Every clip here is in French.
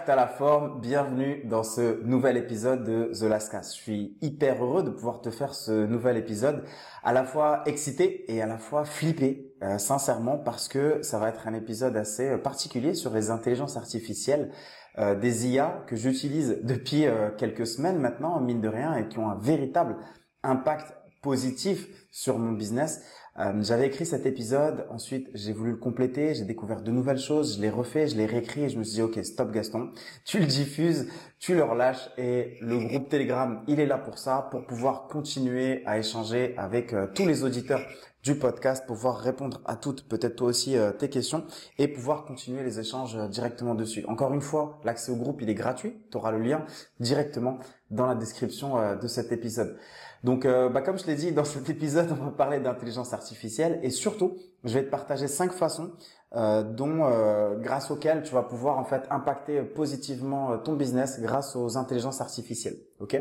J'espère la forme. Bienvenue dans ce nouvel épisode de The Last. Je suis hyper heureux de pouvoir te faire ce nouvel épisode, à la fois excité et à la fois flippé, euh, sincèrement, parce que ça va être un épisode assez euh, particulier sur les intelligences artificielles, euh, des IA que j'utilise depuis quelques semaines maintenant, mine de rien, et qui ont un véritable impact positif sur mon business. Euh, j'avais écrit cet épisode, ensuite j'ai voulu le compléter, j'ai découvert de nouvelles choses, je l'ai refait, je l'ai réécrit et je me suis dit ok stop Gaston, tu le diffuses, tu le relâches et le groupe Telegram il est là pour ça, pour pouvoir continuer à échanger avec euh, tous les auditeurs du podcast, pouvoir répondre à toutes, peut-être toi aussi, euh, tes questions et pouvoir continuer les échanges directement dessus. Encore une fois, l'accès au groupe il est gratuit, tu auras le lien directement dans la description de cet épisode. Donc, euh, bah, comme je l'ai dit dans cet épisode, on va parler d'intelligence artificielle et surtout, je vais te partager cinq façons euh, dont, euh, grâce auxquelles tu vas pouvoir en fait impacter positivement ton business grâce aux intelligences artificielles. Ok?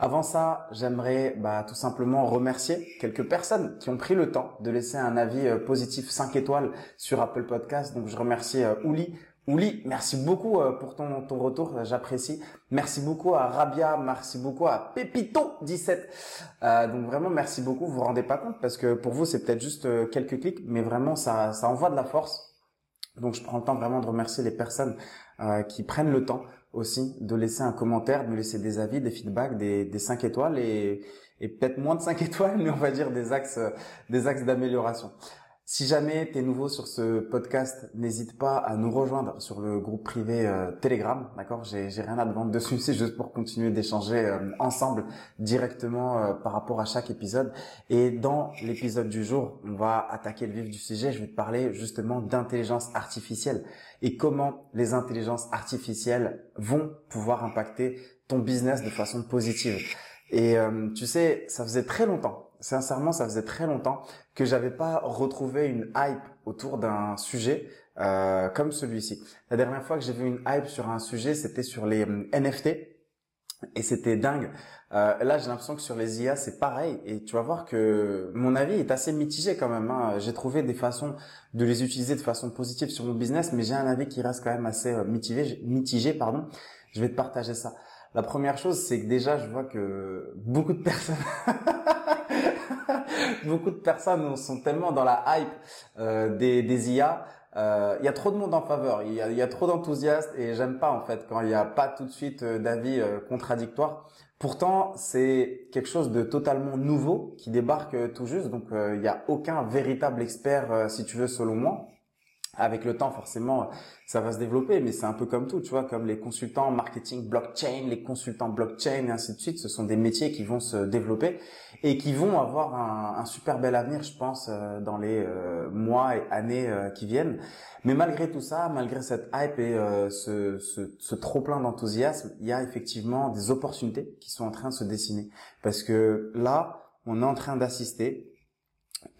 Avant ça, j'aimerais bah, tout simplement remercier quelques personnes qui ont pris le temps de laisser un avis positif 5 étoiles sur Apple Podcast. Donc, je remercie Ouli, Ouli, merci beaucoup euh, pour ton, retour, j'apprécie. Merci beaucoup à Rabia, merci beaucoup à Pépito17. Euh, donc vraiment, merci beaucoup. Vous vous rendez pas compte parce que pour vous, c'est peut-être juste euh, quelques clics, mais vraiment, ça, ça envoie de la force. Donc je prends le temps vraiment de remercier les personnes euh, qui prennent le temps aussi de laisser un commentaire, de laisser des avis, des feedbacks, des, des 5 étoiles et, et peut-être moins de 5 étoiles, mais on va dire des axes, des axes d'amélioration. Si jamais tu es nouveau sur ce podcast, n'hésite pas à nous rejoindre sur le groupe privé euh, Telegram, d'accord? J'ai rien à te vendre dessus, c'est juste pour continuer d'échanger euh, ensemble directement euh, par rapport à chaque épisode. Et dans l'épisode du jour, on va attaquer le vif du sujet. Je vais te parler justement d'intelligence artificielle et comment les intelligences artificielles vont pouvoir impacter ton business de façon positive. Et tu sais, ça faisait très longtemps sincèrement, ça faisait très longtemps que j'avais pas retrouvé une hype autour d'un sujet euh, comme celui-ci. La dernière fois que j'ai vu une hype sur un sujet, c'était sur les euh, NFT. Et c'était dingue. Euh, là, j'ai l'impression que sur les IA, c'est pareil. Et tu vas voir que mon avis est assez mitigé quand même. Hein. J'ai trouvé des façons de les utiliser de façon positive sur mon business, mais j'ai un avis qui reste quand même assez euh, mitigé. Mitigé, pardon. Je vais te partager ça. La première chose, c'est que déjà, je vois que beaucoup de personnes beaucoup de personnes sont tellement dans la hype euh, des, des IA. Euh, il y a trop de monde en faveur, il y a, trop d'enthousiastes et j'aime pas en fait quand il n'y a pas tout de suite euh, d'avis contradictoires. Pourtant, c'est quelque chose de totalement nouveau qui débarque tout juste, donc il n'y a aucun véritable expert, si tu veux, selon moi. Avec le temps, forcément, ça va se développer, mais c'est un peu comme tout, tu vois, comme les consultants marketing blockchain, les consultants blockchain et ainsi de suite. Ce sont des métiers qui vont se développer et qui vont avoir un, super bel avenir, je pense, euh, dans les euh, mois et années euh, qui viennent. Mais malgré tout ça, malgré cette hype et ce, ce, ce trop plein d'enthousiasme, il y a effectivement des opportunités qui sont en train de se dessiner. Parce que là, on est en train d'assister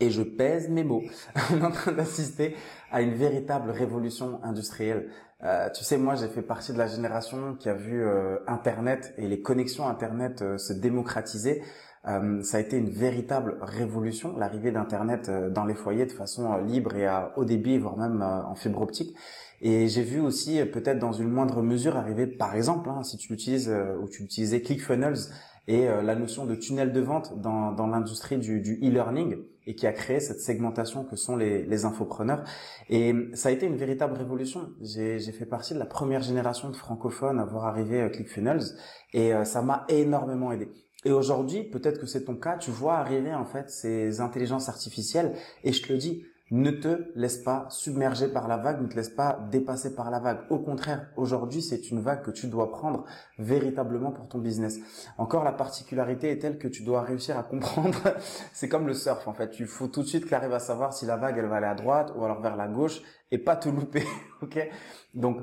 et je pèse mes mots. On est en train d'assister à une véritable révolution industrielle. Euh, tu sais, moi, j'ai fait partie de la génération qui a vu euh, Internet et les connexions Internet euh, se démocratiser. Euh, ça a été une véritable révolution, l'arrivée d'Internet dans les foyers de façon libre et à haut débit, voire même en fibre optique. Et j'ai vu aussi, peut-être dans une moindre mesure, arriver, par exemple, hein, si tu utilises ou tu utilisais ClickFunnels et la notion de tunnel de vente dans, dans l'industrie du, du e-learning et qui a créé cette segmentation que sont les, les infopreneurs. Et ça a été une véritable révolution. J'ai fait partie de la première génération de francophones à voir arriver euh, ClickFunnels et euh, ça m'a énormément aidé. Et aujourd'hui, peut-être que c'est ton cas, tu vois arriver en fait ces intelligences artificielles et je te le dis, ne te laisse pas submerger par la vague, ne te laisse pas dépasser par la vague. Au contraire, aujourd'hui, c'est une vague que tu dois prendre véritablement pour ton business. Encore, la particularité est telle que tu dois réussir à comprendre. c'est comme le surf, en fait. Il faut tout de suite que tu à savoir si la vague, elle va aller à droite ou alors vers la gauche et pas te louper. ok? Donc,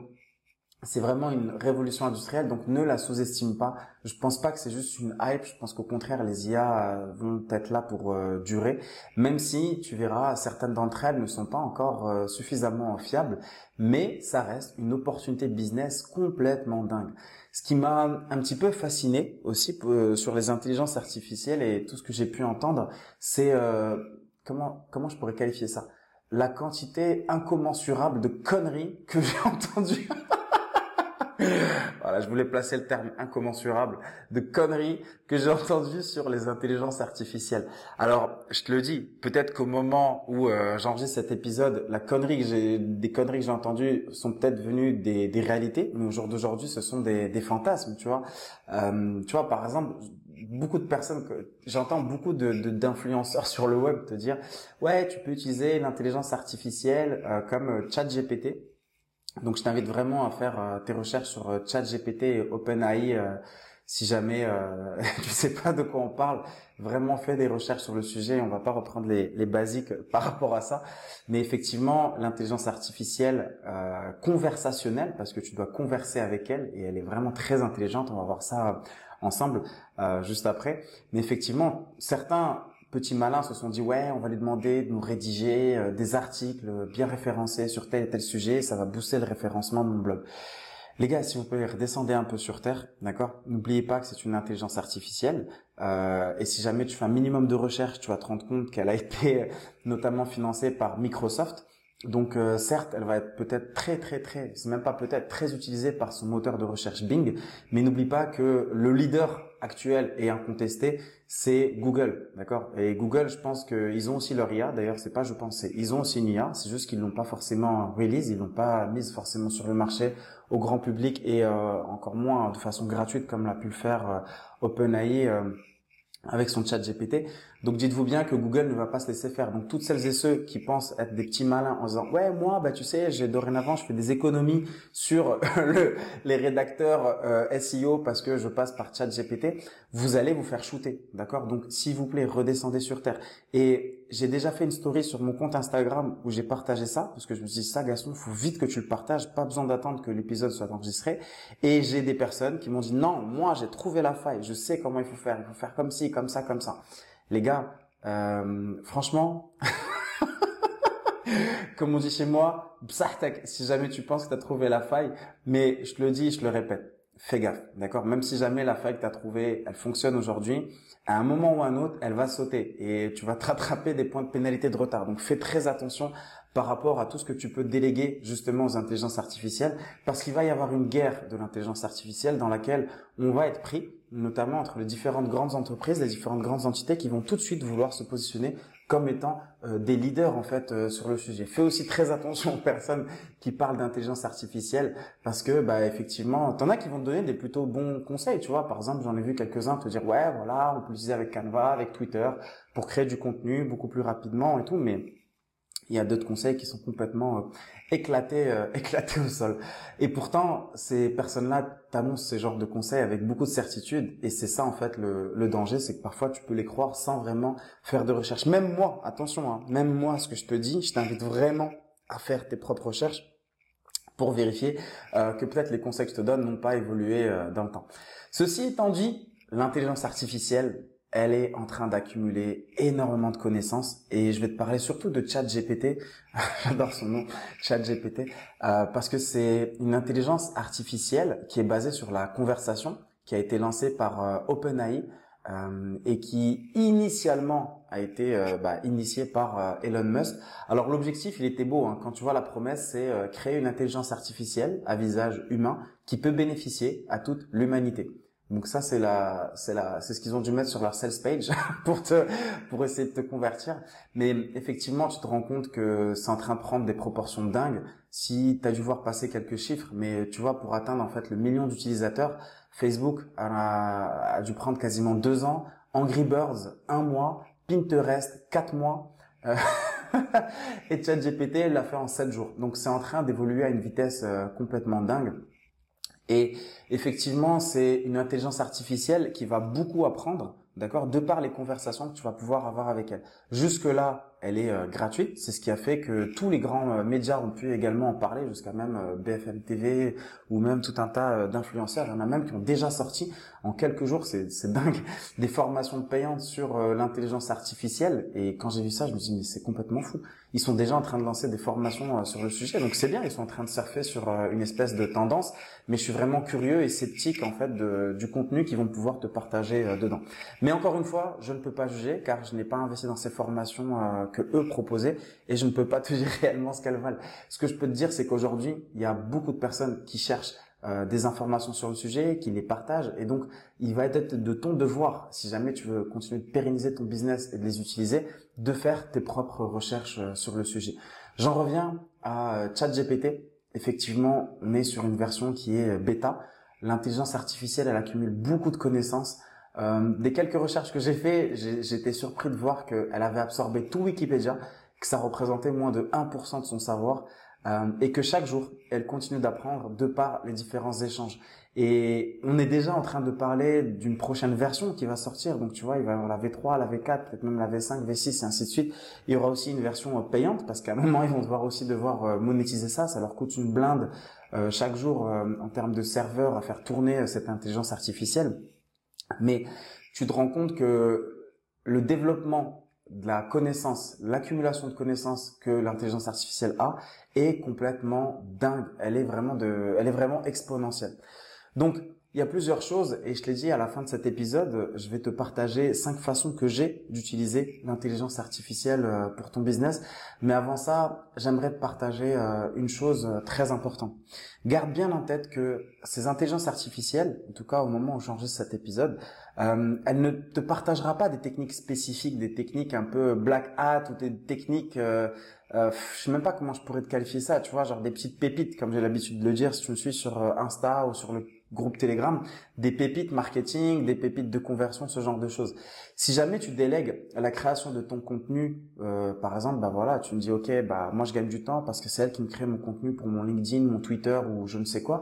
c'est vraiment une révolution industrielle, donc ne la sous-estime pas. Je pense pas que c'est juste une hype. Je pense qu'au contraire, les IA euh, vont être là pour euh, durer, même si tu verras certaines d'entre elles ne sont pas encore euh, suffisamment fiables, mais ça reste une opportunité business complètement dingue. Ce qui m'a un petit peu fasciné aussi sur les intelligences artificielles et tout ce que j'ai pu entendre, c'est comment comment je pourrais qualifier ça? La quantité incommensurable de conneries que j'ai entendues voilà, je voulais placer le terme incommensurable de conneries que j'ai entendu sur les intelligences artificielles. Alors, je te le dis, peut-être qu'au moment où euh, j'enregistre cet épisode, la connerie que j'ai, des conneries que j'ai entendues sont peut-être venues des, des réalités, mais au jour d'aujourd'hui, ce sont des, des fantasmes, tu vois. Euh, tu vois, par exemple, beaucoup de personnes que j'entends beaucoup de d'influenceurs sur le web te dire ouais tu peux utiliser l'intelligence artificielle euh, comme euh, ChatGPT donc je t'invite vraiment à faire euh, tes recherches sur euh, ChatGPT et OpenAI euh, si jamais tu sais pas de quoi on parle. Vraiment fais des recherches sur le sujet. On va pas reprendre les, les basiques par rapport à ça, mais effectivement l'intelligence artificielle conversationnelle parce que tu dois converser avec elle et elle est vraiment très intelligente. On va voir ça ensemble juste après. Mais effectivement certains petits malins se sont dit ouais, on va lui demander de nous rédiger euh, des articles bien référencés sur tel et tel sujet, ça va booster le référencement de mon blog. Les gars, si vous pouvez redescendre un peu sur terre, d'accord? N'oubliez pas que c'est une intelligence artificielle. Euh, et si jamais tu fais un minimum de recherche, tu vas te rendre compte qu'elle a été euh, notamment financée par Microsoft. Donc euh, certes, elle va être peut-être très très très, c'est même pas peut-être très utilisée par son moteur de recherche Bing, mais n'oublie pas que le leader actuel et incontesté, c'est Google, d'accord? Et Google, je pense qu'ils ont aussi leur IA. D'ailleurs, c'est pas je pense, ils ont aussi une IA. C'est juste qu'ils l'ont pas forcément release, ils l'ont pas mise forcément sur le marché au grand public et euh, encore moins de façon gratuite comme l'a pu le faire euh, OpenAI avec son chat GPT. Donc dites-vous bien que Google ne va pas se laisser faire. Donc toutes celles et ceux qui pensent être des petits malins en disant ouais moi bah tu sais j'ai dorénavant je fais des économies sur le, les rédacteurs euh, SEO parce que je passe par chat GPT, vous allez vous faire shooter, d'accord? Donc s'il vous plaît redescendez sur terre. Et j'ai déjà fait une story sur mon compte Instagram où j'ai partagé ça parce que je me suis dit ça Gaston faut vite que tu le partages, pas besoin d'attendre que l'épisode soit enregistré. Et j'ai des personnes qui m'ont dit non moi j'ai trouvé la faille, je sais comment il faut faire, il faut faire comme ci, comme ça, comme ça. Les gars, euh, franchement, comme on dit chez moi, si jamais tu penses que tu as trouvé la faille, mais je te le dis, je le répète, fais gaffe, d'accord? Même si jamais la faille que tu as trouvée, elle fonctionne aujourd'hui, à un moment ou à un autre, elle va sauter et tu vas te rattraper des points de pénalité de retard. Donc fais très attention par rapport à tout ce que tu peux déléguer justement aux intelligences artificielles parce qu'il va y avoir une guerre de l'intelligence artificielle dans laquelle on va être pris notamment entre les différentes grandes entreprises, les différentes grandes entités qui vont tout de suite vouloir se positionner comme étant euh, des leaders en fait euh, sur le sujet. Fais aussi très attention aux personnes qui parlent d'intelligence artificielle parce que bah effectivement, t'en as qui vont te donner des plutôt bons conseils, tu vois. Par exemple, j'en ai vu quelques-uns te dire ouais, voilà, on peut l'utiliser avec Canva, avec Twitter pour créer du contenu beaucoup plus rapidement et tout, mais il y a d'autres conseils qui sont complètement euh, éclatés, euh, éclatés au sol. Et pourtant, ces personnes-là t'annoncent ces genres de conseils avec beaucoup de certitude. Et c'est ça en fait le, danger, c'est que parfois tu peux les croire sans vraiment faire de recherche. Même moi, attention, hein, même moi, ce que je te dis, je t'invite vraiment à faire tes propres recherches pour vérifier euh, que peut-être les conseils que je te donne n'ont pas évolué dans le temps. Ceci étant dit, l'intelligence artificielle, elle est en train d'accumuler énormément de connaissances et je vais te parler surtout de ChatGPT. J'adore son nom, ChatGPT, euh, parce que c'est une intelligence artificielle qui est basée sur la conversation, qui a été lancée par euh, OpenAI euh, et qui initialement a été euh, bah, initiée par Elon Musk. Alors l'objectif, il était beau. Hein. Quand tu vois la promesse, c'est créer une intelligence artificielle à visage humain qui peut bénéficier à toute l'humanité. Donc ça c'est la c'est la c'est ce qu'ils ont dû mettre sur leur sales page pour te pour essayer de te convertir. Mais effectivement, tu te rends compte que c'est en train de prendre des proportions dingues. Si tu as dû voir passer quelques chiffres, mais tu vois pour atteindre en fait le million d'utilisateurs, Facebook a, dû prendre quasiment deux ans, Angry Birds un mois, Pinterest quatre mois. Euh, et ChatGPT l'a fait en sept jours. Donc c'est en train d'évoluer à une vitesse euh, complètement dingue. Et effectivement, c'est une intelligence artificielle qui va beaucoup apprendre, d'accord, de par les conversations que tu vas pouvoir avoir avec elle. Jusque là, elle est euh, gratuite. C'est ce qui a fait que tous les grands euh, médias ont pu également en parler, jusqu'à même euh, BFM TV ou même tout un tas d'influenceurs. Il y en a même qui ont déjà sorti en quelques jours, c'est dingue, des formations payantes sur l'intelligence artificielle. Et quand j'ai vu ça, je me suis dit mais c'est complètement fou. Ils sont déjà en train de lancer des formations sur le sujet, donc c'est bien. Ils sont en train de surfer sur une espèce de tendance. Mais je suis vraiment curieux et sceptique en fait du contenu qu'ils vont pouvoir te partager dedans. Mais encore une fois, je ne peux pas juger car je n'ai pas investi dans ces formations que eux proposaient et je ne peux pas te dire réellement ce qu'elles valent. Ce que je peux te dire, c'est qu'aujourd'hui, il y a beaucoup de personnes qui cherchent des informations sur le sujet, qu'il les partage. Et donc, il va être de ton devoir, si jamais tu veux continuer de pérenniser ton business et de les utiliser, de faire tes propres recherches sur le sujet. J'en reviens à ChatGPT. Effectivement, on est sur une version qui est bêta. L'intelligence artificielle, elle accumule beaucoup de connaissances. Euh, des quelques recherches que j'ai fait, j'étais surpris de voir qu'elle avait absorbé tout Wikipédia, que ça représentait moins de 1% de son savoir, euh, et que chaque jour, elle continue d'apprendre de par les différents échanges. Et on est déjà en train de parler d'une prochaine version qui va sortir. Donc tu vois, il va y avoir la V3, la V4, peut-être même la V5, V6 et ainsi de suite. Il y aura aussi une version euh, payante parce qu'à un moment, ils vont devoir aussi devoir monétiser ça. Ça leur coûte une blinde chaque jour en termes de serveurs à faire tourner cette intelligence artificielle. Mais tu te rends compte que le développement de la connaissance, l'accumulation de connaissances que l'intelligence artificielle a est complètement dingue. Elle est vraiment de, elle est vraiment exponentielle. Donc, il y a plusieurs choses et je te l'ai dit à la fin de cet épisode, je vais te partager cinq façons que j'ai d'utiliser l'intelligence artificielle euh, pour ton business. Mais avant ça, j'aimerais te partager euh, une chose euh, très importante. Garde bien en tête que ces intelligences artificielles, en tout cas au moment où j'enregistre cet épisode, euh, elle ne te partagera pas des techniques spécifiques, des techniques un peu black hat ou des techniques, euh, euh, je sais même pas comment je pourrais te qualifier ça, tu vois, genre des petites pépites, comme j'ai l'habitude de le dire si tu me suis sur Insta ou sur le groupe Telegram, des pépites marketing, des pépites de conversion, ce genre de choses. Si jamais tu délègues la création de ton contenu, euh, par exemple, bah voilà, tu me dis ok, bah moi je gagne du temps parce que c'est elle qui me crée mon contenu pour mon LinkedIn, mon Twitter ou je ne sais quoi.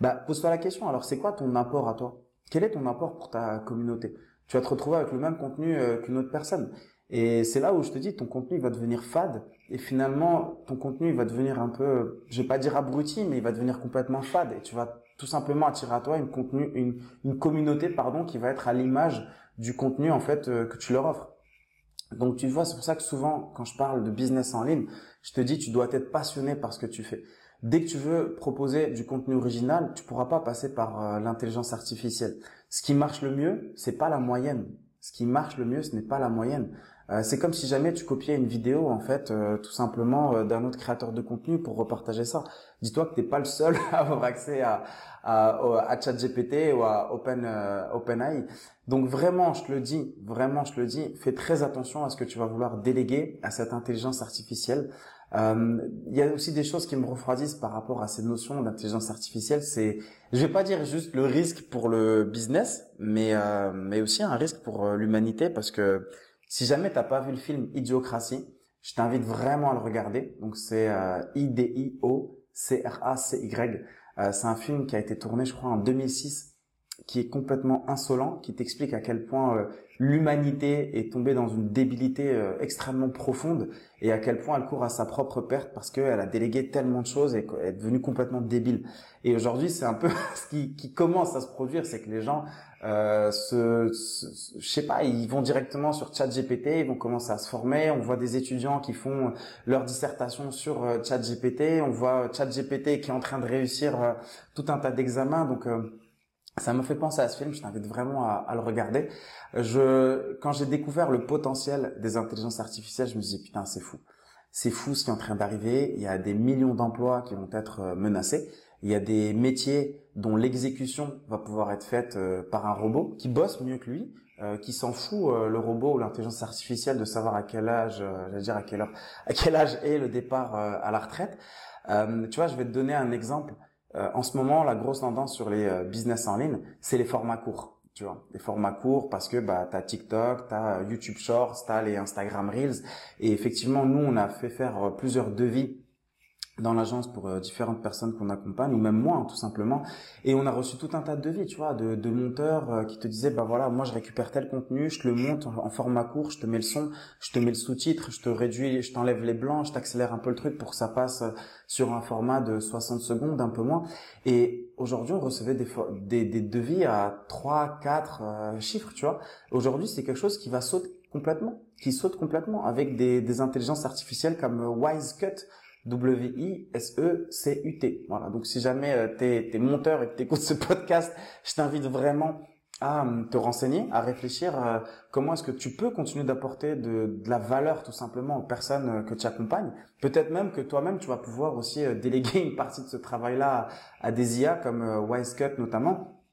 Bah pose-toi la question. Alors c'est quoi ton apport à toi? Quel est ton apport pour ta communauté? Tu vas te retrouver avec le même contenu euh, qu'une autre personne. Et c'est là où je te dis, ton contenu va devenir fade. Et finalement, ton contenu va devenir un peu, je vais pas dire abruti, mais il va devenir complètement fade. Et tu vas tout simplement attirer à toi une contenu, une, une communauté, pardon, qui va être à l'image du contenu en fait euh, que tu leur offres. Donc tu vois, c'est pour ça que souvent quand je parle de business en ligne, je te dis tu dois être passionné par ce que tu fais. Dès que tu veux proposer du contenu original, tu pourras pas passer par euh, l'intelligence artificielle. Ce qui marche le mieux, c'est pas la moyenne. Ce qui marche le mieux, ce n'est pas la moyenne. Euh, c'est comme si jamais tu copiais une vidéo en fait euh, tout simplement euh, d'un autre créateur de contenu pour repartager ça. Dis-toi que t'es pas le seul à avoir accès à à, à ChatGPT ou à Open OpenAI. Donc vraiment, je te le dis, vraiment je te le dis, fais très attention à ce que tu vas vouloir déléguer à cette intelligence artificielle. Il y a aussi des choses qui me refroidissent par rapport à ces notions d'intelligence artificielle. C'est, je vais pas dire juste le risque pour le business, mais mais aussi un risque pour l'humanité parce que si jamais t'as pas vu le film Idiocratie, je t'invite vraiment à le regarder. Donc c'est euh, I-D-I-O-C-R-A-C-Y. Euh, c'est un film qui a été tourné, je crois, en 2006 qui est complètement insolent, qui t'explique à quel point euh, l'humanité est tombée dans une débilité euh, extrêmement profonde et à quel point elle court à sa propre perte parce qu'elle a délégué tellement de choses et est devenue complètement débile. Et aujourd'hui, c'est un peu ce qui, commence à se produire, c'est que les gens euh, se, je sais pas, ils vont directement sur ChatGPT, ils vont commencer à se former. On voit des étudiants qui font leur dissertation sur euh, ChatGPT, on voit ChatGPT qui est en train de réussir tout un tas d'examens, donc ça me fait penser à ce film, je t'invite vraiment à, à, le regarder. Je, quand j'ai découvert le potentiel des intelligences artificielles, je me suis dit putain c'est fou, c'est fou ce qui est en train d'arriver. Il y a des millions d'emplois qui vont être euh, menacés. Il y a des métiers dont l'exécution va pouvoir être faite euh, par un robot qui bosse mieux que lui, euh, qui s'en fout le robot ou l'intelligence artificielle de savoir à quel âge, j'allais dire à quelle heure, à quel âge est le départ à la retraite. tu vois, je vais te donner un exemple. Euh, en ce moment, la grosse tendance sur les euh, business en ligne, c'est les formats courts. Tu vois, les formats courts parce que bah t'as TikTok, t'as euh, YouTube Shorts, t'as les Instagram Reels et effectivement nous on a fait faire plusieurs devis dans l'agence pour euh, différentes personnes qu'on accompagne ou même moi hein, tout simplement. Et on a reçu tout un tas de devis tu vois de, de monteurs euh, qui te disaient bah voilà moi je récupère tel contenu je te le monte en, format court je te mets le son je te mets le sous-titre je te réduis je t'enlève les blancs je t'accélère un peu le truc pour que ça passe euh, sur un format de 60 secondes un peu moins. Et aujourd'hui on recevait des, des, des devis à 3 4 chiffres tu vois. Aujourd'hui c'est quelque chose qui va sauter complètement qui saute complètement avec des, des intelligences artificielles comme WiseCut W-I-S-E-C-U-T. Voilà. Donc, si jamais euh, t'es es monteur et que t'écoutes ce podcast, je t'invite vraiment à hum, te renseigner, à réfléchir euh, comment est-ce que tu peux continuer d'apporter de, de, la valeur tout simplement aux personnes euh, que tu accompagnes. Peut-être même que toi-même tu vas pouvoir aussi euh, déléguer une partie de ce travail-là à, des IA comme Wisecut notamment.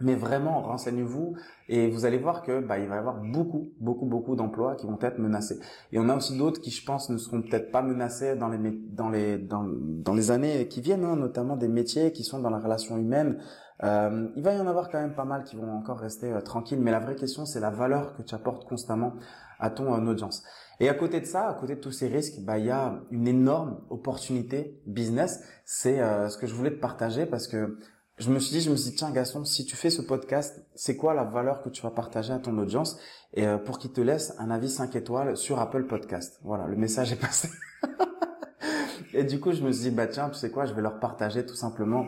Mais vraiment, renseignez-vous et vous allez voir que bah, il va y avoir beaucoup, beaucoup, beaucoup d'emplois qui vont être menacés. Et on a aussi d'autres qui, je pense, ne seront peut-être pas menacés dans les dans les dans, les années qui viennent, hein, notamment des métiers qui sont dans la relation humaine, euh, il va y en avoir quand même pas mal qui vont encore rester euh, tranquilles, mais la vraie question, c'est la valeur que tu apportes constamment à ton euh, audience. Et à côté de ça, à côté de tous ces risques, bah il y a une énorme opportunité business. C'est ce que je voulais te partager parce que je me suis dit, je me suis dit, tiens Gaston, si tu fais ce podcast, c'est quoi la valeur que tu vas partager à ton audience et pour qu'il te laisse un avis 5 étoiles sur Apple Podcast. Voilà, le message est passé. et du coup, je me suis dit, bah tiens, tu sais quoi, je vais leur partager tout simplement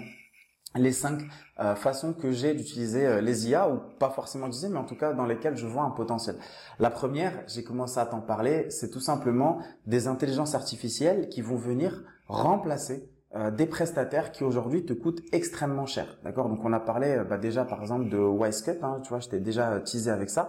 les cinq euh, façons que j'ai d'utiliser euh, les IA ou pas forcément d'utiliser mais en tout cas dans lesquelles je vois un potentiel. La première, j'ai commencé à t'en parler, c'est tout simplement des intelligences artificielles qui vont venir remplacer euh, des prestataires qui aujourd'hui te coûtent extrêmement cher. D'accord? Donc on a parlé euh, bah, déjà par exemple de Wisecut, hein, tu vois, je t'ai déjà teasé avec ça.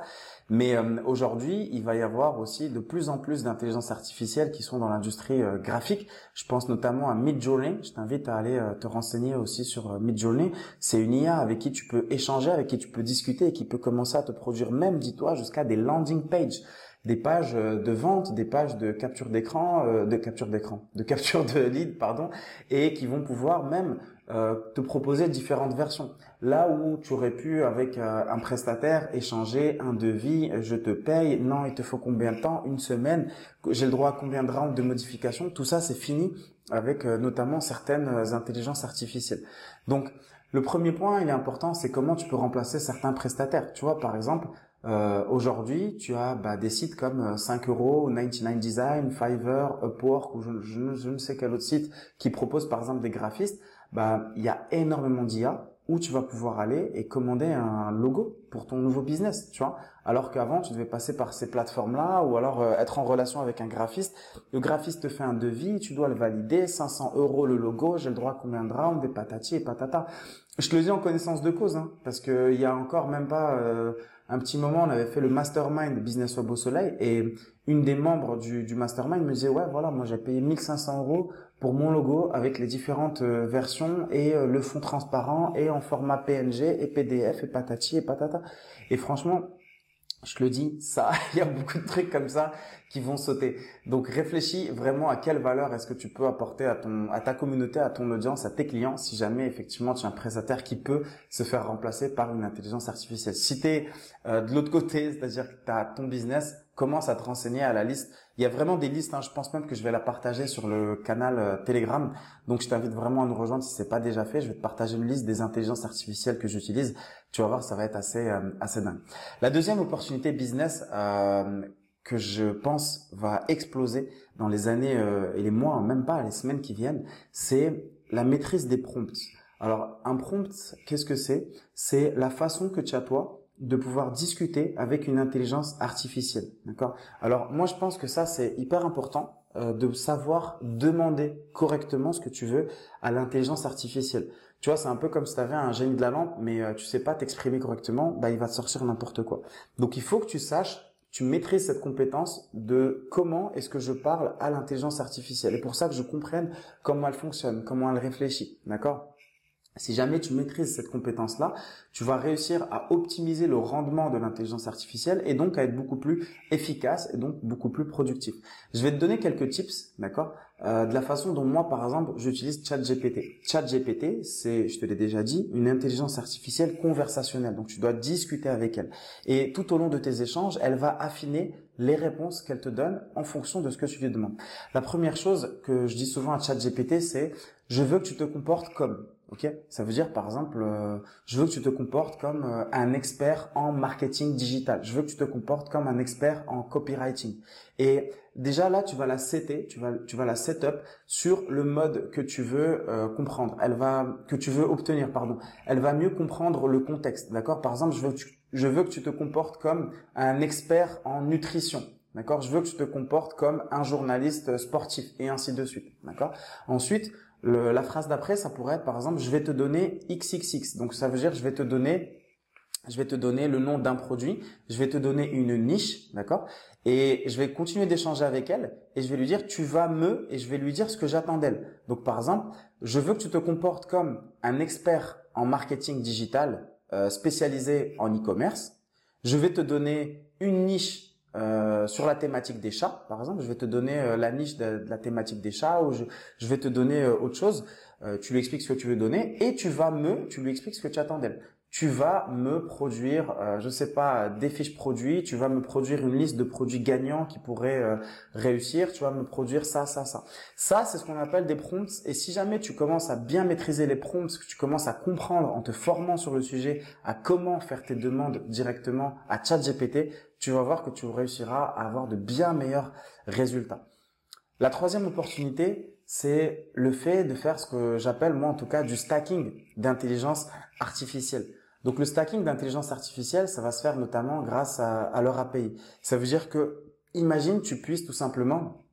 Mais euh, aujourd'hui, il va y avoir aussi de plus en plus d'intelligence artificielle qui sont dans l'industrie graphique. Je pense notamment à Midjourney. Je t'invite à aller te renseigner aussi sur Midjourney. C'est une IA avec qui tu peux échanger, avec qui tu peux discuter et qui peut commencer à te produire même, dis-toi, jusqu'à des landing pages des pages euh, de vente, des pages de capture d'écran, euh, de capture d'écran, de capture de lead, pardon, et qui vont pouvoir même euh, te proposer différentes versions. Là où tu aurais pu avec un prestataire échanger un devis, je te paye, non, il te faut combien de temps, une semaine, j'ai le droit à combien de rounds de modification, tout ça c'est fini avec notamment certaines intelligences artificielles. Donc le premier point, il est important, c'est comment tu peux remplacer certains prestataires. Tu vois, par exemple, euh, aujourd'hui, tu as bah, des sites comme 5 euh, euros, 99 Design, Fiverr, Upwork ou je, ne sais quel autre site qui propose par exemple des graphistes. Bah, il y a énormément d'IA où tu vas pouvoir aller et commander un logo pour ton nouveau business, tu vois. Alors qu'avant, tu devais passer par ces plateformes-là ou alors euh, être en relation avec un graphiste. Le graphiste te fait un devis, tu dois le valider, 500 euros le logo, j'ai le droit à combien de rounds, des patati et patata. Je te le dis en connaissance de cause, hein, parce qu'il y a encore même pas euh, un petit moment, on avait fait le mastermind Business au Soleil et une des membres du, du mastermind me disait, ouais, voilà, moi j'ai payé 1500 euros pour mon logo avec les différentes euh, versions et euh, le fond transparent et en format PNG et PDF et patati et patata. Et franchement, je le dis, ça, il y a beaucoup de trucs comme ça qui vont sauter. Donc réfléchis vraiment à quelle valeur est-ce que tu peux apporter à ton, à ta communauté, à ton audience, à tes clients, si jamais effectivement tu es un prestataire qui peut se faire remplacer par une intelligence artificielle. Si tu es euh, de l'autre côté, c'est-à-dire que tu as ton business, commence à te renseigner à la liste. Il y a vraiment des listes, hein. je pense même que je vais la partager sur le canal euh, Telegram. Donc je t'invite vraiment à nous rejoindre si c'est pas déjà fait. Je vais te partager une liste des intelligences artificielles que j'utilise. Tu vas voir, ça va être assez euh, assez dingue. La deuxième opportunité business euh, que je pense va exploser dans les années euh, et les mois, même pas les semaines qui viennent, c'est la maîtrise des prompts. Alors un prompt, qu'est-ce que c'est? C'est la façon que tu as toi de pouvoir discuter avec une intelligence artificielle, d'accord? Alors moi je pense que ça c'est hyper important euh, de savoir demander correctement ce que tu veux à l'intelligence artificielle. Tu vois, c'est un peu comme si tu un génie de la lampe, mais euh, tu sais pas t'exprimer correctement, bah il va te sortir n'importe quoi. Donc il faut que tu saches tu maîtrises cette compétence de comment est-ce que je parle à l'intelligence artificielle. Et pour ça que je comprenne comment elle fonctionne, comment elle réfléchit. D'accord? Si jamais tu maîtrises cette compétence-là, tu vas réussir à optimiser le rendement de l'intelligence artificielle et donc à être beaucoup plus efficace et donc beaucoup plus productif. Je vais te donner quelques tips, d'accord, euh, de la façon dont moi, par exemple, j'utilise ChatGPT. ChatGPT, c'est, je te l'ai déjà dit, une intelligence artificielle conversationnelle. Donc tu dois discuter avec elle. Et tout au long de tes échanges, elle va affiner les réponses qu'elle te donne en fonction de ce que tu lui demandes. La première chose que je dis souvent à ChatGPT, c'est je veux que tu te comportes comme. Ok, ça veut dire par exemple, euh, je veux que tu te comportes comme euh, un expert en marketing digital. Je veux que tu te comportes comme un expert en copywriting. Et déjà là, tu vas la setter, tu vas tu vas la setup sur le mode que tu veux euh, comprendre. Elle va que tu veux obtenir, pardon. Elle va mieux comprendre le contexte, d'accord? Par exemple, je veux que tu, je veux que tu te comportes comme un expert en nutrition. D'accord? Je veux que tu te comportes comme un journaliste sportif et ainsi de suite. D'accord? Ensuite, la phrase d'après, ça pourrait être par exemple, je vais te donner XXX. Donc ça veut dire je vais te donner je vais te donner le nom d'un produit, je vais te donner une niche, d'accord? Et je vais continuer d'échanger avec elle et je vais lui dire tu vas me et je vais lui dire ce que j'attends d'elle. Donc par exemple, je veux que tu te comportes comme un expert en marketing digital euh, spécialisé en e-commerce. Je vais te donner une niche euh, sur la thématique des chats, par exemple. Je vais te donner euh, la niche de, la thématique des chats ou je, vais te donner autre chose. tu lui expliques ce que tu veux donner et tu vas me, tu lui expliques ce que tu attends d'elle tu vas me produire, euh, je sais pas, des fiches produits, tu vas me produire une liste de produits gagnants qui pourraient euh, réussir, tu vas me produire ça, ça, ça. Ça, c'est ce qu'on appelle des prompts. Et si jamais tu commences à bien maîtriser les prompts, que tu commences à comprendre en te formant sur le sujet à comment faire tes demandes directement à ChatGPT, tu vas voir que tu réussiras à avoir de bien meilleurs résultats. La troisième opportunité, c'est le fait de faire ce que j'appelle moi en tout cas du stacking d'intelligence artificielle. Donc le stacking d'intelligence artificielle, ça va se faire notamment grâce à, leur API. Ça veut dire que, imagine, tu puisses tout simplement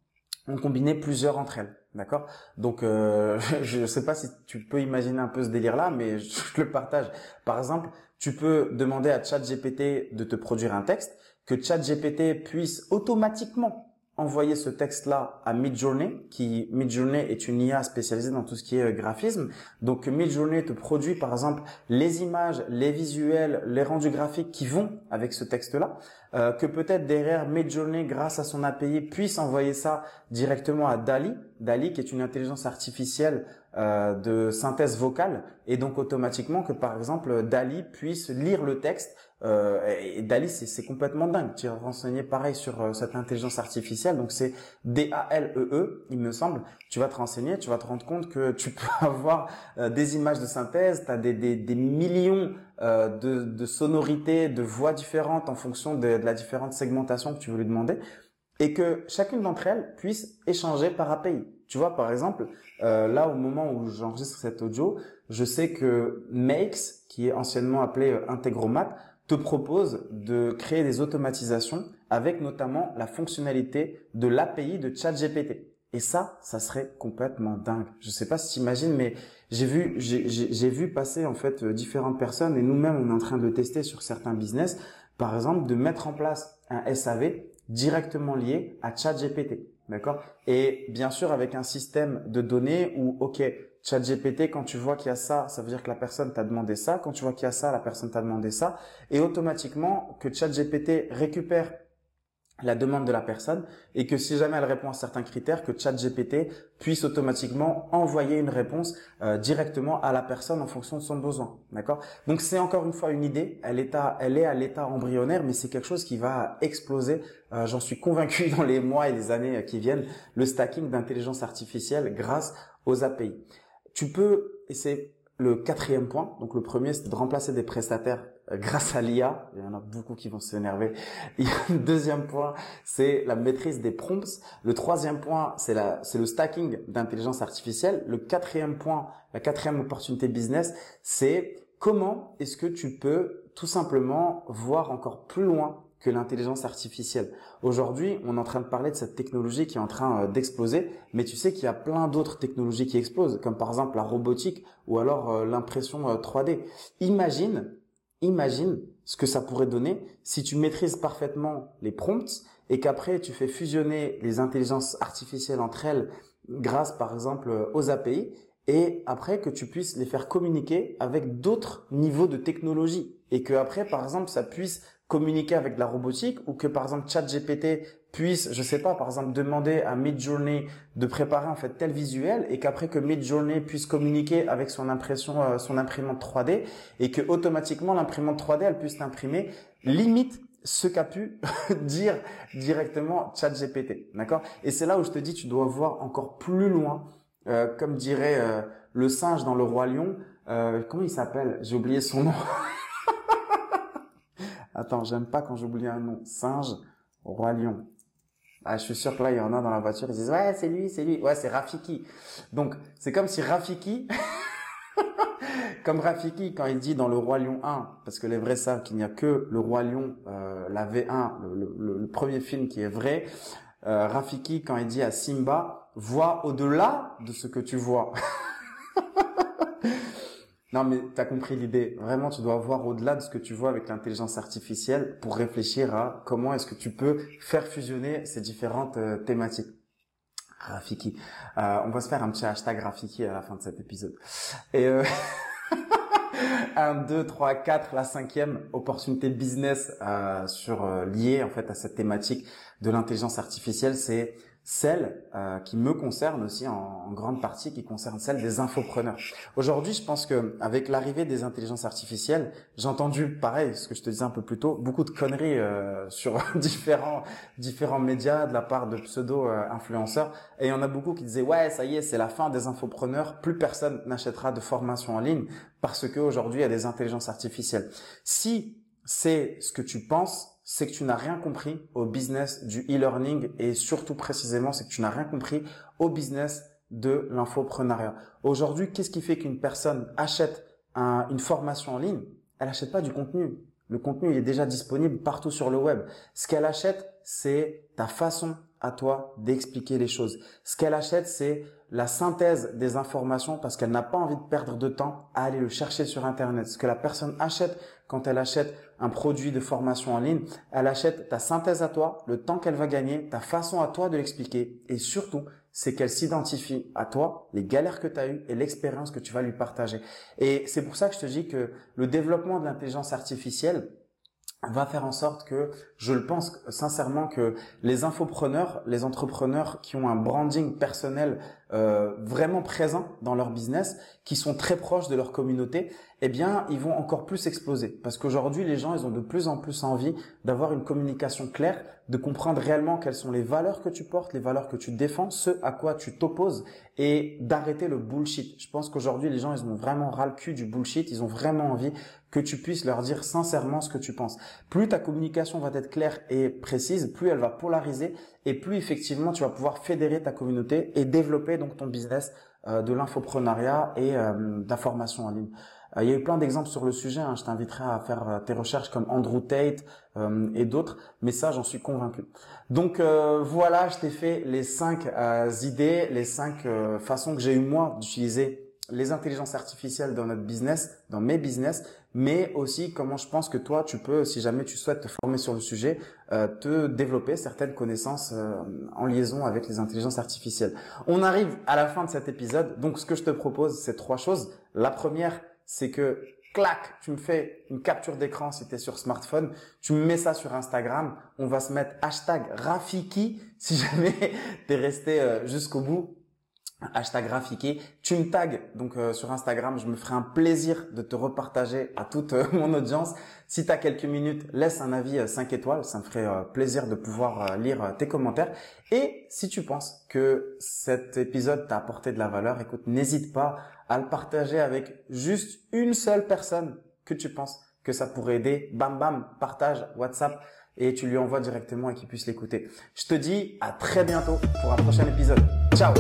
en combiner plusieurs entre elles. D'accord? Donc, euh, je ne sais pas si tu peux imaginer un peu ce délire-là, mais je le partage. Par exemple, tu peux demander à ChatGPT de te produire un texte, que ChatGPT puisse automatiquement envoyer ce texte-là à Midjourney, qui Midjourney est une IA spécialisée dans tout ce qui est euh, graphisme. Donc Midjourney te produit par exemple les images, les visuels, les rendus graphiques qui vont avec ce texte-là. Euh, que peut-être derrière Midjourney, grâce à son API, puisse envoyer ça directement à Dali. Dali, qui est une intelligence artificielle euh, de synthèse vocale, et donc automatiquement que par exemple Dali puisse lire le texte. Euh, Dali, c'est complètement dingue. Tu es renseigné pareil sur euh, cette intelligence artificielle, donc c'est D-A-L-E-E, -E, il me semble. Tu vas te renseigner, tu vas te rendre compte que tu peux avoir des images de synthèse, tu as des, des, des millions euh, de, de, sonorités, de voix différentes en fonction de, la différente segmentation que tu veux lui demander, et que chacune d'entre elles puisse échanger par API. Tu vois, par exemple, euh, là au moment où j'enregistre cet audio, je sais que Makes, qui est anciennement appelé euh, Integromat, te propose de créer des automatisations avec notamment la fonctionnalité de l'API de ChatGPT. Et ça, ça serait complètement dingue. Je sais pas si tu imagines, mais j'ai vu, j'ai vu passer en fait euh, différentes personnes et nous-mêmes, on est en train de tester sur certains business. Par exemple, de mettre en place un SAV directement lié à ChatGPT. D'accord? Et bien sûr, avec un système de données où, OK, ChatGPT, quand tu vois qu'il y a ça, ça veut dire que la personne t'a demandé ça. Quand tu vois qu'il y a ça, la personne t'a demandé ça. Et automatiquement, que ChatGPT récupère la demande de la personne et que si jamais elle répond à certains critères, que ChatGPT puisse automatiquement envoyer une réponse euh, directement à la personne en fonction de son besoin. D'accord? Donc c'est encore une fois une idée, elle est à, elle est à l'état embryonnaire, mais c'est quelque chose qui va exploser. Euh, j'en suis convaincu dans les mois et les années qui viennent, le stacking d'intelligence artificielle grâce aux API. Tu peux, et c'est le quatrième point, donc le premier, c'est de remplacer des prestataires euh, grâce à l'IA. Il y en a beaucoup qui vont s'énerver. Le deuxième point, c'est la maîtrise des prompts. Le troisième point, c'est le stacking d'intelligence artificielle. Le quatrième point, la quatrième opportunité business, c'est comment est-ce que tu peux tout simplement voir encore plus loin que l'intelligence artificielle. Aujourd'hui, on est en train de parler de cette technologie qui est en train euh, d'exploser, mais tu sais qu'il y a plein d'autres technologies qui explosent, comme par exemple la robotique ou alors euh, l'impression 3D. Euh, imagine, imagine ce que ça pourrait donner si tu maîtrises parfaitement les prompts et qu'après tu fais fusionner les intelligences artificielles entre elles grâce par exemple aux API et après que tu puisses les faire communiquer avec d'autres niveaux de technologie et que après par exemple ça puisse communiquer avec la robotique ou que par exemple ChatGPT puisse, je sais pas, par exemple demander à Midjourney de préparer en fait tel visuel et qu'après que Midjourney puisse communiquer avec son impression, euh, son imprimante 3D et que automatiquement l'imprimante 3D elle puisse imprimer limite ce qu'a pu dire directement ChatGPT, d'accord? Et c'est là où je te dis, tu dois voir encore plus loin, euh, comme dirait euh, le singe dans le roi lion. comment il s'appelle? J'ai oublié son nom. Attends, j'aime pas quand j'oublie un nom. Singe, roi lion. Ah, je suis sûr que là, il y en a dans la voiture, ils disent, ouais, c'est lui, c'est lui. Ouais, c'est Rafiki. Donc, c'est comme si Rafiki, comme Rafiki, quand il dit dans le Roi Lion 1, parce que les vrais savent qu'il n'y a que le Roi Lion, euh, la V1, le, premier film qui est vrai, euh, Rafiki, quand il dit à Simba, vois au-delà de ce que tu vois. Non, mais tu as compris l'idée. Vraiment, tu dois voir au-delà de ce que tu vois avec l'intelligence artificielle pour réfléchir à comment est-ce que tu peux faire fusionner ces différentes euh, thématiques. Rafiki. Euh, on va se faire un petit hashtag Rafiki à la fin de cet épisode. Et euh... 1, 2, 3, 4, la cinquième opportunité business euh, sur euh, liée en fait à cette thématique de l'intelligence artificielle, c'est celle euh, qui me concerne aussi en, grande partie, qui concerne celle des infopreneurs. Aujourd'hui, je pense que avec l'arrivée des intelligences artificielles, j'ai entendu, pareil, ce que je te disais un peu plus tôt, beaucoup de conneries euh, sur différents différents médias de la part de pseudo influenceurs, et il y en a beaucoup qui disaient ouais, ça y est, c'est la fin des infopreneurs, plus personne n'achètera de formation en ligne parce qu'aujourd'hui il y a des intelligences artificielles. Si c'est ce que tu penses, c'est que tu n'as rien compris au business du e-learning et surtout précisément, c'est que tu n'as rien compris au business de l'infoprenariat. Aujourd'hui, qu'est-ce qui fait qu'une personne achète une formation en ligne? Elle n'achète pas du contenu. Le contenu, il est déjà disponible partout sur le web. Ce qu'elle achète, c'est ta façon à toi d'expliquer les choses. Ce qu'elle achète, c'est la synthèse des informations parce qu'elle n'a pas envie de perdre de temps à aller le chercher sur Internet. Ce que la personne achète quand elle achète un produit de formation en ligne, elle achète ta synthèse à toi, le temps qu'elle va gagner, ta façon à toi de l'expliquer et surtout, c'est qu'elle s'identifie à toi, les galères que tu as eues et l'expérience que tu vas lui partager. Et c'est pour ça que je te dis que le développement de l'intelligence artificielle, va faire en sorte que, je pense sincèrement, que les infopreneurs, les entrepreneurs qui ont un branding personnel euh, vraiment présent dans leur business, qui sont très proches de leur communauté, eh bien, ils vont encore plus exploser. Parce qu'aujourd'hui, les gens, ils ont de plus en plus envie d'avoir une communication claire, de comprendre réellement quelles sont les valeurs que tu portes, les valeurs que tu défends, ce à quoi tu t'opposes, et d'arrêter le bullshit. Je pense qu'aujourd'hui, les gens, ils ont vraiment ras le cul du bullshit. Ils ont vraiment envie que tu puisses leur dire sincèrement ce que tu penses. Plus ta communication va être claire et précise, plus elle va polariser et plus effectivement tu vas pouvoir fédérer ta communauté et développer donc ton business euh, de l'infoprenariat et euh, d'information en ligne. Euh, il y a eu plein d'exemples sur le sujet. Hein. Je t'inviterai à faire tes recherches comme Andrew Tate et d'autres. Mais ça, j'en suis convaincu. Donc voilà, je t'ai fait les cinq idées, les cinq façons que j'ai eu moi d'utiliser les intelligences artificielles dans notre business, dans mes business, mais aussi comment je pense que toi, tu peux, si jamais tu souhaites te former sur le sujet, euh, te développer certaines connaissances euh, en liaison avec les intelligences artificielles. On arrive à la fin de cet épisode, donc ce que je te propose, c'est trois choses. La première, c'est que clac, tu me fais une capture d'écran si tu es sur smartphone, tu me mets ça sur Instagram, on va se mettre hashtag Rafiki si jamais tu es resté euh, jusqu'au bout hashtag graphiqué. Tu me tags donc euh, sur Instagram, je me ferai un plaisir de te repartager à toute euh, mon audience. Si tu as quelques minutes, laisse un avis 5 euh, étoiles, ça me ferait plaisir de pouvoir lire tes commentaires. Et si tu penses que cet épisode t'a apporté de la valeur, écoute, n'hésite pas à le partager avec juste une seule personne que tu penses que ça pourrait aider. Bam bam, partage WhatsApp et tu lui envoies directement et qu'il puisse l'écouter. Je te dis à très bientôt pour un prochain épisode. Ciao